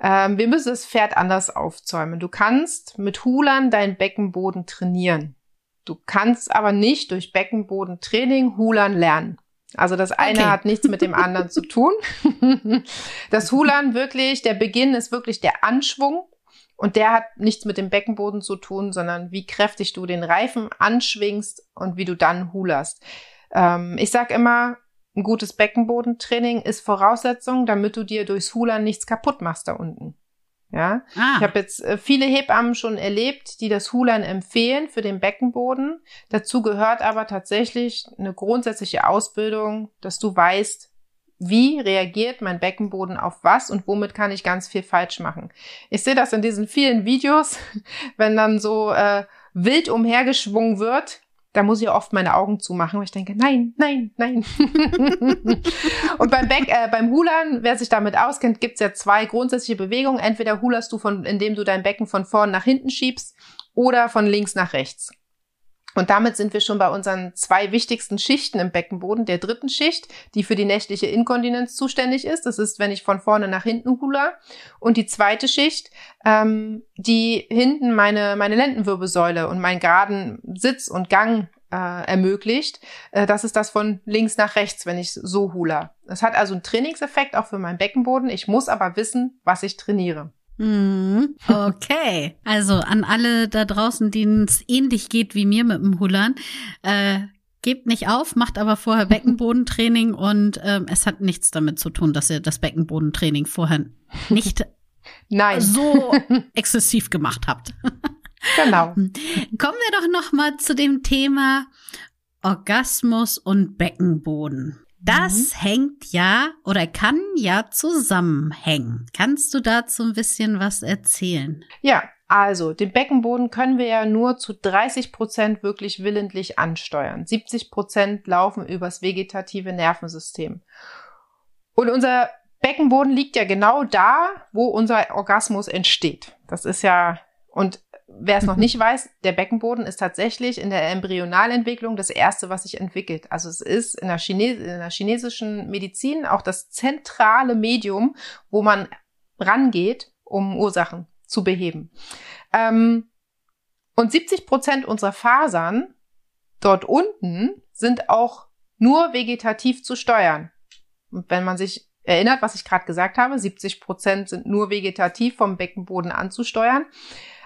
Ähm, wir müssen das Pferd anders aufzäumen. Du kannst mit Hulern deinen Beckenboden trainieren. Du kannst aber nicht durch Beckenbodentraining Hulern lernen. Also das eine okay. hat nichts mit dem anderen zu tun. Das Hulern wirklich, der Beginn ist wirklich der Anschwung und der hat nichts mit dem Beckenboden zu tun, sondern wie kräftig du den Reifen anschwingst und wie du dann hulerst. Ähm, ich sag immer, ein gutes Beckenbodentraining ist Voraussetzung, damit du dir durchs Hulern nichts kaputt machst da unten. Ja, ah. ich habe jetzt äh, viele Hebammen schon erlebt, die das Hulern empfehlen für den Beckenboden. Dazu gehört aber tatsächlich eine grundsätzliche Ausbildung, dass du weißt, wie reagiert mein Beckenboden auf was und womit kann ich ganz viel falsch machen. Ich sehe das in diesen vielen Videos, wenn dann so äh, wild umhergeschwungen wird, da muss ich oft meine Augen zumachen, weil ich denke, nein, nein, nein. und beim, Back, äh, beim Hulern, wer sich damit auskennt, gibt's ja zwei grundsätzliche Bewegungen. Entweder hulerst du von, indem du dein Becken von vorn nach hinten schiebst oder von links nach rechts. Und damit sind wir schon bei unseren zwei wichtigsten Schichten im Beckenboden, der dritten Schicht, die für die nächtliche Inkontinenz zuständig ist. Das ist, wenn ich von vorne nach hinten hula. Und die zweite Schicht, ähm, die hinten meine, meine Lendenwirbelsäule und meinen geraden Sitz und Gang äh, ermöglicht. Äh, das ist das von links nach rechts, wenn ich so hula. Das hat also einen Trainingseffekt auch für meinen Beckenboden. Ich muss aber wissen, was ich trainiere. Mhm. Okay. Also an alle da draußen, denen es ähnlich geht wie mir mit dem Hullern, äh, gebt nicht auf, macht aber vorher Beckenbodentraining und ähm, es hat nichts damit zu tun, dass ihr das Beckenbodentraining vorher nicht Nein. so exzessiv gemacht habt. Genau. Kommen wir doch noch mal zu dem Thema Orgasmus und Beckenboden. Das mhm. hängt ja oder kann ja zusammenhängen. Kannst du dazu ein bisschen was erzählen? Ja, also den Beckenboden können wir ja nur zu 30 Prozent wirklich willentlich ansteuern. 70 Prozent laufen übers vegetative Nervensystem. Und unser Beckenboden liegt ja genau da, wo unser Orgasmus entsteht. Das ist ja, und wer es noch nicht weiß, der Beckenboden ist tatsächlich in der Embryonalentwicklung das erste, was sich entwickelt. Also es ist in der, Chines in der chinesischen Medizin auch das zentrale Medium, wo man rangeht, um Ursachen zu beheben. Ähm, und 70 Prozent unserer Fasern dort unten sind auch nur vegetativ zu steuern. Und wenn man sich erinnert, was ich gerade gesagt habe, 70 Prozent sind nur vegetativ vom Beckenboden anzusteuern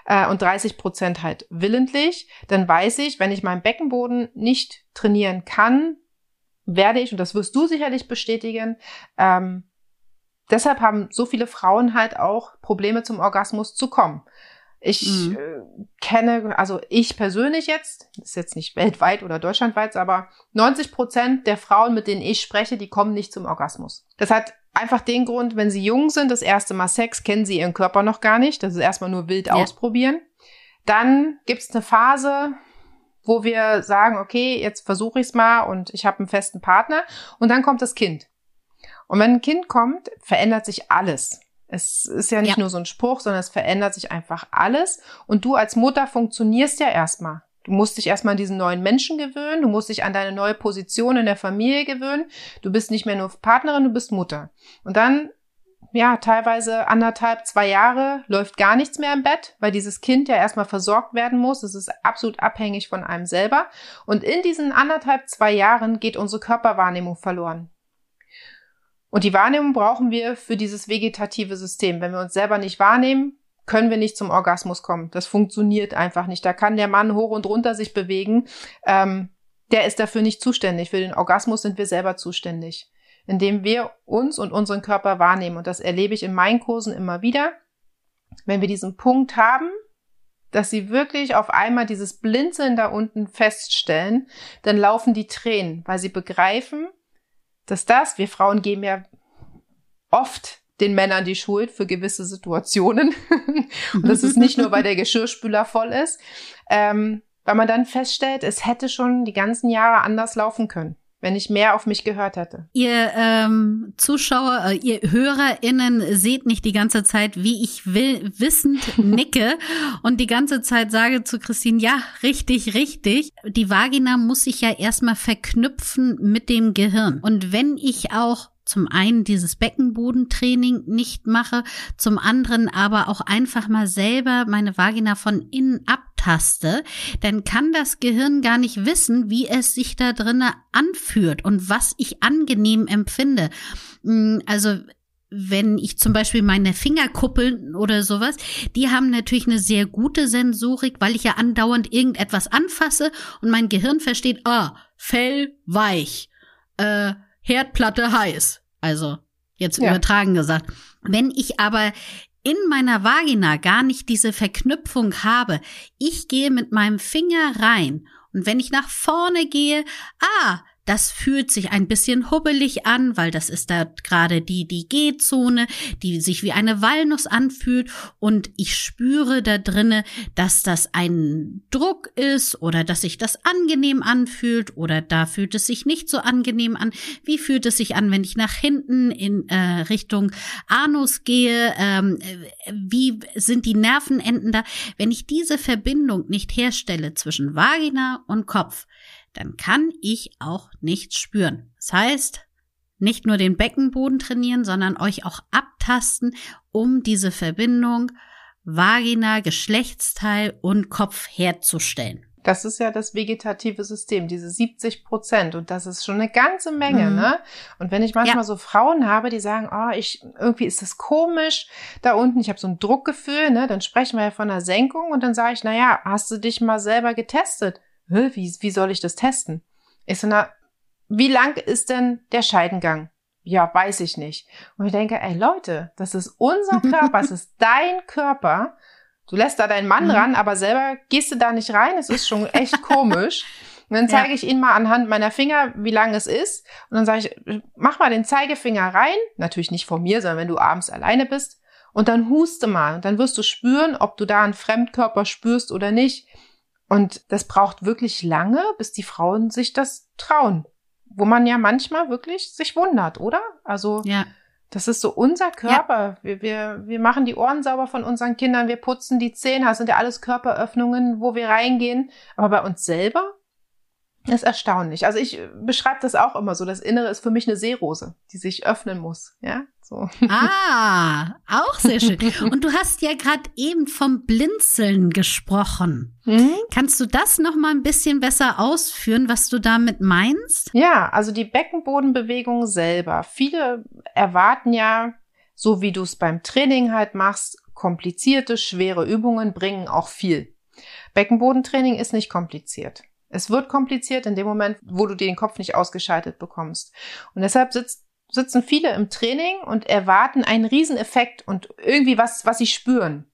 äh, und 30 Prozent halt willentlich, dann weiß ich, wenn ich meinen Beckenboden nicht trainieren kann, werde ich, und das wirst du sicherlich bestätigen, ähm, deshalb haben so viele Frauen halt auch Probleme zum Orgasmus zu kommen. Ich mhm. äh, kenne, also ich persönlich jetzt, ist jetzt nicht weltweit oder deutschlandweit, aber 90 Prozent der Frauen, mit denen ich spreche, die kommen nicht zum Orgasmus. Das hat einfach den Grund, wenn sie jung sind, das erste Mal Sex, kennen sie ihren Körper noch gar nicht. Das ist erstmal nur wild ja. ausprobieren. Dann gibt's eine Phase, wo wir sagen, okay, jetzt versuche ich's mal und ich habe einen festen Partner. Und dann kommt das Kind. Und wenn ein Kind kommt, verändert sich alles. Es ist ja nicht ja. nur so ein Spruch, sondern es verändert sich einfach alles. Und du als Mutter funktionierst ja erstmal. Du musst dich erstmal an diesen neuen Menschen gewöhnen, du musst dich an deine neue Position in der Familie gewöhnen. Du bist nicht mehr nur Partnerin, du bist Mutter. Und dann, ja, teilweise anderthalb, zwei Jahre läuft gar nichts mehr im Bett, weil dieses Kind ja erstmal versorgt werden muss. Es ist absolut abhängig von einem selber. Und in diesen anderthalb, zwei Jahren geht unsere Körperwahrnehmung verloren. Und die Wahrnehmung brauchen wir für dieses vegetative System. Wenn wir uns selber nicht wahrnehmen, können wir nicht zum Orgasmus kommen. Das funktioniert einfach nicht. Da kann der Mann hoch und runter sich bewegen. Ähm, der ist dafür nicht zuständig. Für den Orgasmus sind wir selber zuständig. Indem wir uns und unseren Körper wahrnehmen. Und das erlebe ich in meinen Kursen immer wieder. Wenn wir diesen Punkt haben, dass sie wirklich auf einmal dieses Blinzeln da unten feststellen, dann laufen die Tränen, weil sie begreifen, dass das, wir Frauen geben ja oft den Männern die Schuld für gewisse Situationen. und das ist nicht nur, weil der Geschirrspüler voll ist, ähm, weil man dann feststellt, es hätte schon die ganzen Jahre anders laufen können wenn ich mehr auf mich gehört hätte. Ihr ähm, Zuschauer, äh, ihr HörerInnen seht nicht die ganze Zeit, wie ich will, wissend nicke und die ganze Zeit sage zu Christine, ja, richtig, richtig. Die Vagina muss sich ja erstmal verknüpfen mit dem Gehirn. Und wenn ich auch zum einen dieses Beckenbodentraining nicht mache, zum anderen aber auch einfach mal selber meine Vagina von innen abtaste, dann kann das Gehirn gar nicht wissen, wie es sich da drinnen anfühlt und was ich angenehm empfinde. Mm, also wenn ich zum Beispiel meine Fingerkuppeln oder sowas, die haben natürlich eine sehr gute Sensorik, weil ich ja andauernd irgendetwas anfasse und mein Gehirn versteht, ah, Fell weich, äh, Herdplatte heiß. Also jetzt ja. übertragen gesagt. Wenn ich aber in meiner Vagina gar nicht diese Verknüpfung habe, ich gehe mit meinem Finger rein und wenn ich nach vorne gehe, ah, das fühlt sich ein bisschen hubbelig an, weil das ist da gerade die, die G-Zone, die sich wie eine Walnuss anfühlt und ich spüre da drinne, dass das ein Druck ist oder dass sich das angenehm anfühlt oder da fühlt es sich nicht so angenehm an. Wie fühlt es sich an, wenn ich nach hinten in äh, Richtung Anus gehe? Ähm, äh, wie sind die Nervenenden da? Wenn ich diese Verbindung nicht herstelle zwischen Vagina und Kopf, dann kann ich auch nichts spüren. Das heißt, nicht nur den Beckenboden trainieren, sondern euch auch abtasten, um diese Verbindung Vagina, Geschlechtsteil und Kopf herzustellen. Das ist ja das vegetative System, diese 70 Prozent. Und das ist schon eine ganze Menge, mhm. ne? Und wenn ich manchmal ja. so Frauen habe, die sagen, oh, ich, irgendwie ist das komisch da unten, ich habe so ein Druckgefühl, ne? Dann sprechen wir ja von einer Senkung und dann sage ich, na ja, hast du dich mal selber getestet? Wie, wie soll ich das testen? Ich so, na, wie lang ist denn der Scheidengang? Ja, weiß ich nicht. Und ich denke, ey Leute, das ist unser Körper, es ist dein Körper. Du lässt da deinen Mann mhm. ran, aber selber gehst du da nicht rein. Es ist schon echt komisch. Und dann zeige ja. ich Ihnen mal anhand meiner Finger, wie lang es ist. Und dann sage ich, mach mal den Zeigefinger rein. Natürlich nicht vor mir, sondern wenn du abends alleine bist. Und dann huste mal. Und dann wirst du spüren, ob du da einen Fremdkörper spürst oder nicht. Und das braucht wirklich lange, bis die Frauen sich das trauen. Wo man ja manchmal wirklich sich wundert, oder? Also, ja. das ist so unser Körper. Ja. Wir, wir, wir machen die Ohren sauber von unseren Kindern, wir putzen die Zähne, das sind ja alles Körperöffnungen, wo wir reingehen. Aber bei uns selber ist erstaunlich. Also ich beschreibe das auch immer so. Das Innere ist für mich eine Seerose, die sich öffnen muss. Ja, so. Ah, auch sehr schön. Und du hast ja gerade eben vom Blinzeln gesprochen. Mhm. Kannst du das noch mal ein bisschen besser ausführen, was du damit meinst? Ja, also die Beckenbodenbewegung selber. Viele erwarten ja, so wie du es beim Training halt machst, komplizierte, schwere Übungen bringen auch viel. Beckenbodentraining ist nicht kompliziert. Es wird kompliziert in dem Moment, wo du den Kopf nicht ausgeschaltet bekommst. Und deshalb sitzt, sitzen viele im Training und erwarten einen Rieseneffekt und irgendwie was, was sie spüren.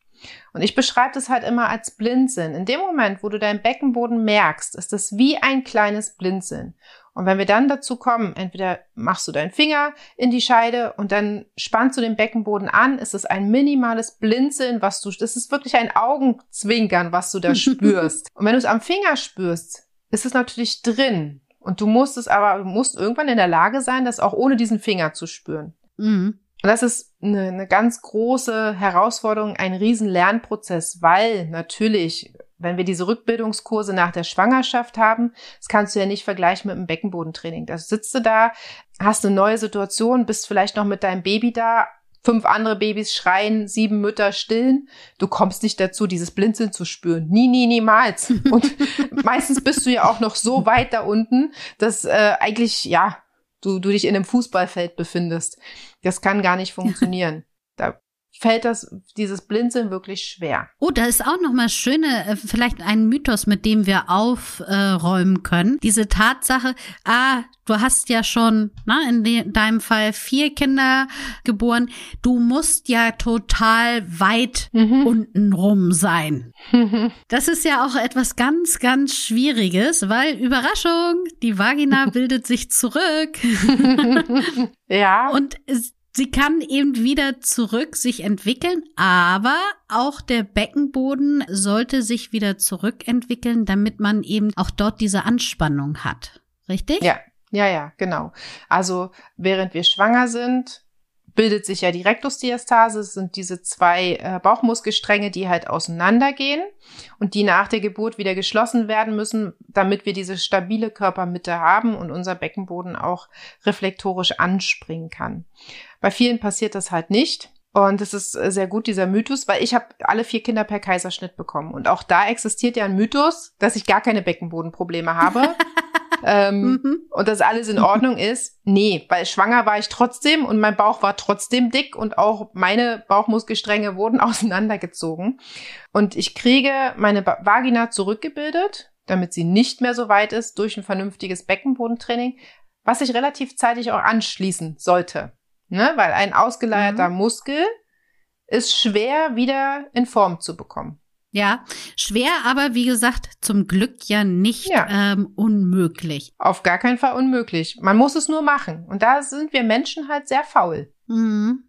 Und ich beschreibe das halt immer als Blinzeln. In dem Moment, wo du deinen Beckenboden merkst, ist das wie ein kleines Blinzeln. Und wenn wir dann dazu kommen, entweder machst du deinen Finger in die Scheide und dann spannst du den Beckenboden an, ist es ein minimales Blinzeln, was du, das ist wirklich ein Augenzwinkern, was du da spürst. Und wenn du es am Finger spürst, ist es natürlich drin. Und du musst es aber, du musst irgendwann in der Lage sein, das auch ohne diesen Finger zu spüren. Mhm. Und das ist eine, eine ganz große Herausforderung, ein riesen Lernprozess, weil natürlich wenn wir diese Rückbildungskurse nach der Schwangerschaft haben, das kannst du ja nicht vergleichen mit dem Beckenbodentraining. Da sitzt du da, hast eine neue Situation, bist vielleicht noch mit deinem Baby da, fünf andere Babys schreien, sieben Mütter stillen. Du kommst nicht dazu, dieses Blinzeln zu spüren. Nie, nie, niemals. Und meistens bist du ja auch noch so weit da unten, dass äh, eigentlich, ja, du, du dich in einem Fußballfeld befindest. Das kann gar nicht funktionieren. Da fällt das, dieses Blinzeln wirklich schwer. Oh, da ist auch noch mal schöne, äh, vielleicht ein Mythos, mit dem wir aufräumen können. Diese Tatsache, ah, du hast ja schon, na, in de deinem Fall vier Kinder geboren. Du musst ja total weit mhm. unten rum sein. Das ist ja auch etwas ganz, ganz Schwieriges, weil Überraschung, die Vagina bildet sich zurück. ja. Und Sie kann eben wieder zurück sich entwickeln, aber auch der Beckenboden sollte sich wieder zurückentwickeln, damit man eben auch dort diese Anspannung hat. Richtig? Ja, ja, ja, genau. Also während wir schwanger sind, bildet sich ja die Rektusdiastase. Das sind diese zwei äh, Bauchmuskelstränge, die halt auseinandergehen und die nach der Geburt wieder geschlossen werden müssen, damit wir diese stabile Körpermitte haben und unser Beckenboden auch reflektorisch anspringen kann. Bei vielen passiert das halt nicht. Und es ist sehr gut, dieser Mythos, weil ich habe alle vier Kinder per Kaiserschnitt bekommen. Und auch da existiert ja ein Mythos, dass ich gar keine Beckenbodenprobleme habe. ähm, mhm. und dass alles in Ordnung ist. Nee, weil schwanger war ich trotzdem und mein Bauch war trotzdem dick und auch meine Bauchmuskelstränge wurden auseinandergezogen. Und ich kriege meine Vagina zurückgebildet, damit sie nicht mehr so weit ist durch ein vernünftiges Beckenbodentraining, was ich relativ zeitig auch anschließen sollte. Ne? Weil ein ausgeleierter mhm. Muskel ist schwer wieder in Form zu bekommen. Ja, schwer, aber wie gesagt, zum Glück ja nicht ja. Ähm, unmöglich. Auf gar keinen Fall unmöglich. Man muss es nur machen. Und da sind wir Menschen halt sehr faul. Mhm.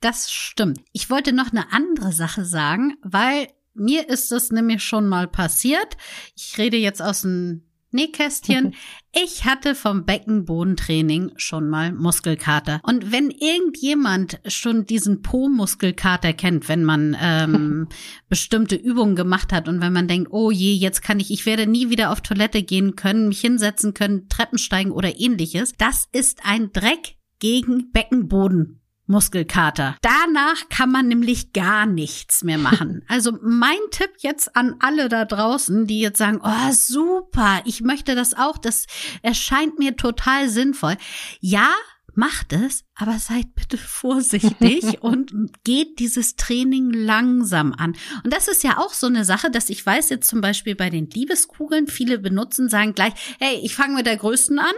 Das stimmt. Ich wollte noch eine andere Sache sagen, weil mir ist es nämlich schon mal passiert. Ich rede jetzt aus dem Nähkästchen. Ich hatte vom Beckenbodentraining schon mal Muskelkater. Und wenn irgendjemand schon diesen Po-Muskelkater kennt, wenn man ähm, bestimmte Übungen gemacht hat und wenn man denkt, oh je, jetzt kann ich, ich werde nie wieder auf Toilette gehen können, mich hinsetzen können, Treppen steigen oder ähnliches, das ist ein Dreck gegen Beckenboden. Muskelkater. Danach kann man nämlich gar nichts mehr machen. Also mein Tipp jetzt an alle da draußen, die jetzt sagen, oh super, ich möchte das auch, das erscheint mir total sinnvoll. Ja, macht es, aber seid bitte vorsichtig und geht dieses Training langsam an. Und das ist ja auch so eine Sache, dass ich weiß jetzt zum Beispiel bei den Liebeskugeln, viele benutzen, sagen gleich, hey, ich fange mit der größten an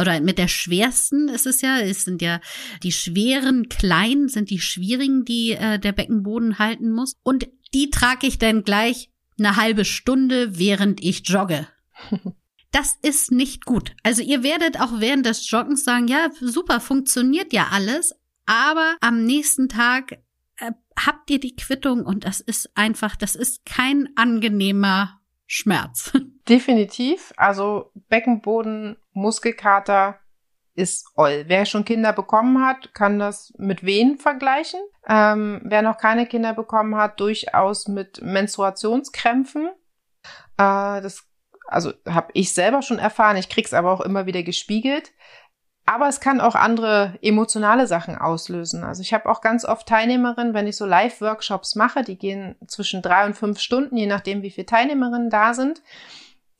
oder mit der schwersten ist es ja, es sind ja die schweren kleinen, sind die schwierigen, die äh, der Beckenboden halten muss. Und die trage ich dann gleich eine halbe Stunde, während ich jogge. Das ist nicht gut. Also ihr werdet auch während des Joggens sagen, ja, super, funktioniert ja alles, aber am nächsten Tag äh, habt ihr die Quittung und das ist einfach, das ist kein angenehmer Schmerz. Definitiv. Also Beckenboden, Muskelkater ist oll. Wer schon Kinder bekommen hat, kann das mit Wehen vergleichen. Ähm, wer noch keine Kinder bekommen hat, durchaus mit Menstruationskrämpfen. Äh, das, also habe ich selber schon erfahren. Ich krieg's aber auch immer wieder gespiegelt. Aber es kann auch andere emotionale Sachen auslösen. Also ich habe auch ganz oft Teilnehmerinnen, wenn ich so Live-Workshops mache, die gehen zwischen drei und fünf Stunden, je nachdem, wie viele Teilnehmerinnen da sind,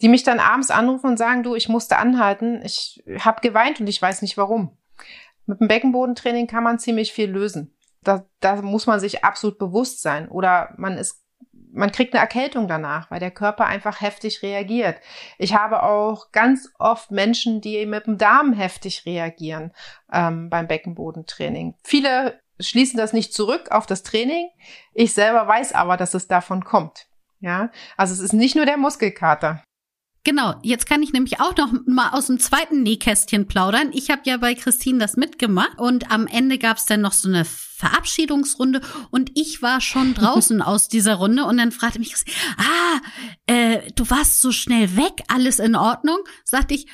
die mich dann abends anrufen und sagen, du, ich musste anhalten, ich habe geweint und ich weiß nicht warum. Mit dem Beckenbodentraining kann man ziemlich viel lösen. Da, da muss man sich absolut bewusst sein. Oder man ist man kriegt eine Erkältung danach, weil der Körper einfach heftig reagiert. Ich habe auch ganz oft Menschen, die mit dem Darm heftig reagieren ähm, beim Beckenbodentraining. Viele schließen das nicht zurück auf das Training. Ich selber weiß aber, dass es davon kommt. Ja, also es ist nicht nur der Muskelkater. Genau, jetzt kann ich nämlich auch noch mal aus dem zweiten Nähkästchen plaudern. Ich habe ja bei Christine das mitgemacht und am Ende gab es dann noch so eine Verabschiedungsrunde und ich war schon draußen aus dieser Runde und dann fragte mich, ah, äh, du warst so schnell weg, alles in Ordnung? Sagte ich,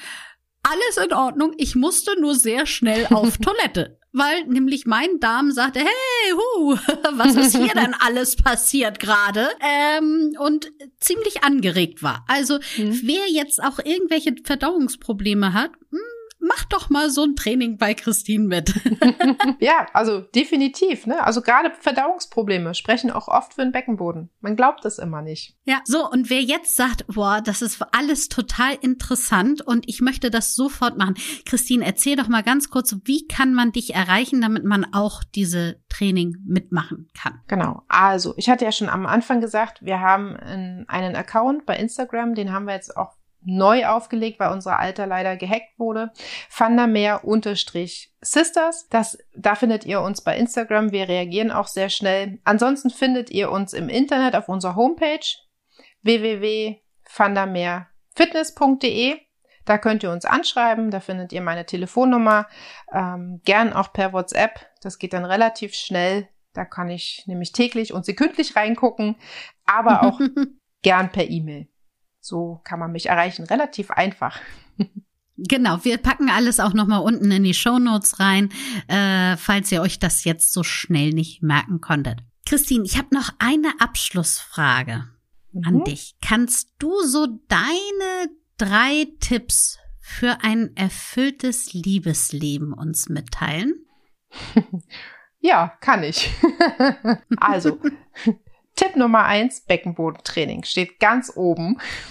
alles in Ordnung, ich musste nur sehr schnell auf Toilette weil nämlich mein Darm sagte, hey, hu, was ist hier denn alles passiert gerade? Ähm, und ziemlich angeregt war. Also mhm. wer jetzt auch irgendwelche Verdauungsprobleme hat, mh, hm, mach doch mal so ein Training bei Christine mit. ja, also definitiv. Ne? Also gerade Verdauungsprobleme sprechen auch oft für den Beckenboden. Man glaubt es immer nicht. Ja, so und wer jetzt sagt, boah, das ist alles total interessant und ich möchte das sofort machen. Christine, erzähl doch mal ganz kurz, wie kann man dich erreichen, damit man auch diese Training mitmachen kann? Genau. Also, ich hatte ja schon am Anfang gesagt, wir haben einen Account bei Instagram, den haben wir jetzt auch neu aufgelegt, weil unser Alter leider gehackt wurde. Vandermeer unterstrich Sisters. Das, da findet ihr uns bei Instagram. Wir reagieren auch sehr schnell. Ansonsten findet ihr uns im Internet auf unserer Homepage www.vandermeerfitness.de. Da könnt ihr uns anschreiben, da findet ihr meine Telefonnummer, ähm, gern auch per WhatsApp. Das geht dann relativ schnell. Da kann ich nämlich täglich und sekündlich reingucken, aber auch gern per E-Mail. So kann man mich erreichen. Relativ einfach. Genau, wir packen alles auch nochmal unten in die Show Notes rein, äh, falls ihr euch das jetzt so schnell nicht merken konntet. Christine, ich habe noch eine Abschlussfrage mhm. an dich. Kannst du so deine drei Tipps für ein erfülltes Liebesleben uns mitteilen? Ja, kann ich. also, Tipp Nummer eins, Beckenbodentraining, steht ganz oben.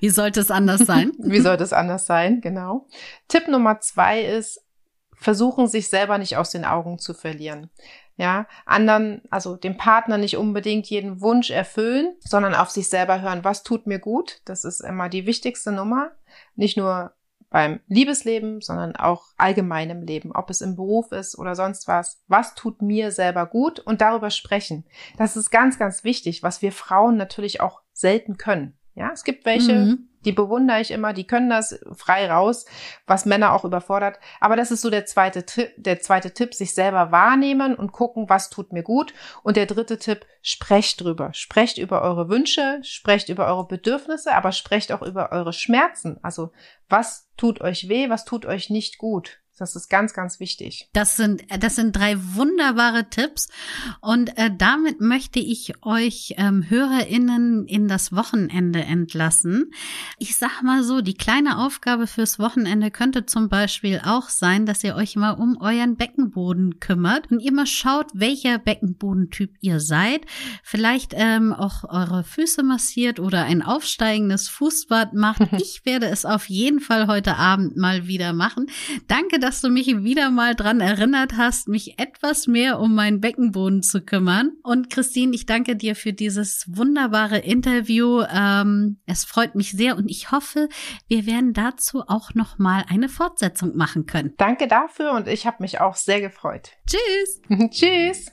Wie sollte es anders sein? Wie sollte es anders sein, genau. Tipp Nummer zwei ist, versuchen, sich selber nicht aus den Augen zu verlieren. Ja, anderen, also dem Partner nicht unbedingt jeden Wunsch erfüllen, sondern auf sich selber hören, was tut mir gut. Das ist immer die wichtigste Nummer. Nicht nur beim Liebesleben, sondern auch allgemein im Leben, ob es im Beruf ist oder sonst was. Was tut mir selber gut und darüber sprechen. Das ist ganz, ganz wichtig, was wir Frauen natürlich auch selten können. Ja, es gibt welche, mhm. die bewundere ich immer, die können das frei raus, was Männer auch überfordert. Aber das ist so der zweite Tipp, der zweite Tipp, sich selber wahrnehmen und gucken, was tut mir gut. Und der dritte Tipp, sprecht drüber. Sprecht über eure Wünsche, sprecht über eure Bedürfnisse, aber sprecht auch über eure Schmerzen. Also, was tut euch weh, was tut euch nicht gut? Das ist ganz, ganz wichtig. Das sind, das sind drei wunderbare Tipps. Und äh, damit möchte ich euch ähm, HörerInnen in das Wochenende entlassen. Ich sag mal so, die kleine Aufgabe fürs Wochenende könnte zum Beispiel auch sein, dass ihr euch mal um euren Beckenboden kümmert und ihr mal schaut, welcher Beckenbodentyp ihr seid. Vielleicht ähm, auch eure Füße massiert oder ein aufsteigendes Fußbad macht. Ich werde es auf jeden Fall heute Abend mal wieder machen. Danke, dass du mich wieder mal dran erinnert hast, mich etwas mehr um meinen Beckenboden zu kümmern. Und Christine, ich danke dir für dieses wunderbare Interview. Ähm, es freut mich sehr und ich hoffe, wir werden dazu auch noch mal eine Fortsetzung machen können. Danke dafür und ich habe mich auch sehr gefreut. Tschüss. Tschüss.